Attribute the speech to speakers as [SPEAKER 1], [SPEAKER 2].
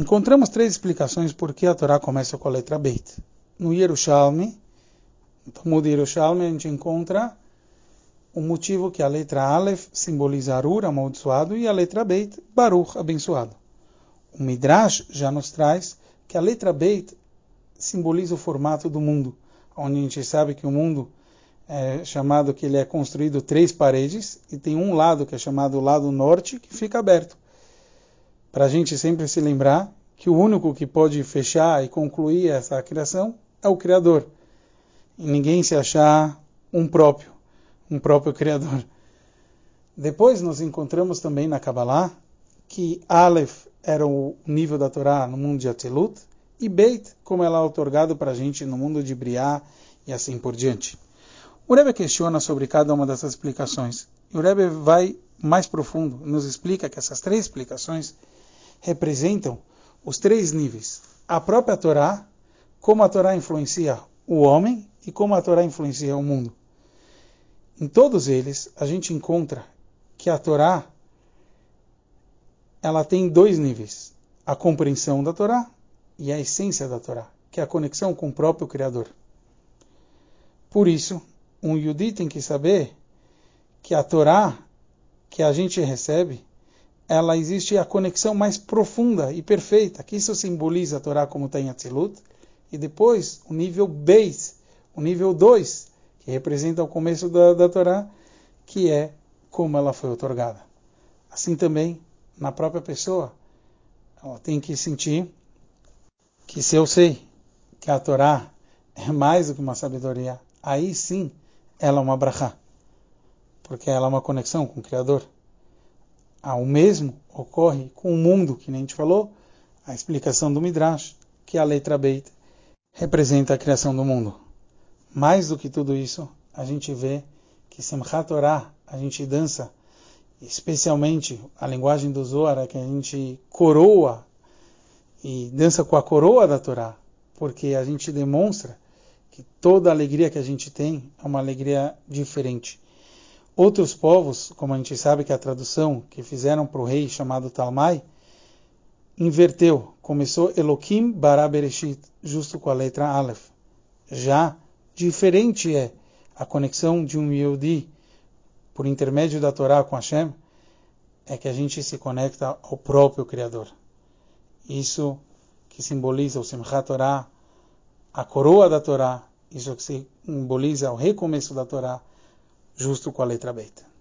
[SPEAKER 1] encontramos três explicações por que a Torá começa com a letra Beit. No Yerushalmi, no Talmud Yerushalmi, a gente encontra o motivo que a letra Aleph simboliza Arur, amaldiçoado, e a letra Beit, Baruch, abençoado. O Midrash já nos traz que a letra Beit simboliza o formato do mundo, onde a gente sabe que o mundo é chamado que ele é construído três paredes e tem um lado que é chamado lado norte que fica aberto. Para a gente sempre se lembrar que o único que pode fechar e concluir essa criação é o Criador. E ninguém se achar um próprio, um próprio Criador. Depois nós encontramos também na Kabbalah que Aleph era o nível da Torá no mundo de Atzilut e Beit, como ela é otorgado para a gente no mundo de Briá e assim por diante. O Rebbe questiona sobre cada uma dessas explicações. E o Rebbe vai mais profundo, nos explica que essas três explicações representam os três níveis. A própria Torá, como a Torá influencia o homem e como a Torá influencia o mundo. Em todos eles, a gente encontra que a Torá ela tem dois níveis: a compreensão da Torá e a essência da Torá, que é a conexão com o próprio Criador. Por isso, um Yudi tem que saber que a Torá que a gente recebe, ela existe a conexão mais profunda e perfeita, que isso simboliza a Torá como tem Atzilut, e depois o nível Beis, o nível 2, que representa o começo da, da Torá, que é como ela foi otorgada. Assim também, na própria pessoa, ela tem que sentir que se eu sei que a Torá é mais do que uma sabedoria, aí sim ela é uma brachá, porque ela é uma conexão com o Criador. Ah, o mesmo ocorre com o mundo, que nem a gente falou, a explicação do Midrash, que a letra Beit representa a criação do mundo. Mais do que tudo isso, a gente vê que Simchat Torah, a gente dança, especialmente a linguagem do Zohar, é que a gente coroa e dança com a coroa da Torá, porque a gente demonstra que toda alegria que a gente tem é uma alegria diferente. Outros povos, como a gente sabe que a tradução que fizeram para o rei chamado Talmai, inverteu. Começou Elohim bara Bereshit, justo com a letra Aleph. Já diferente é a conexão de um Yehudi por intermédio da Torá com Hashem, é que a gente se conecta ao próprio Criador. Isso que simboliza o Simchat Torah, a coroa da Torá, isso que simboliza o recomeço da Torá, justo com a letra beta.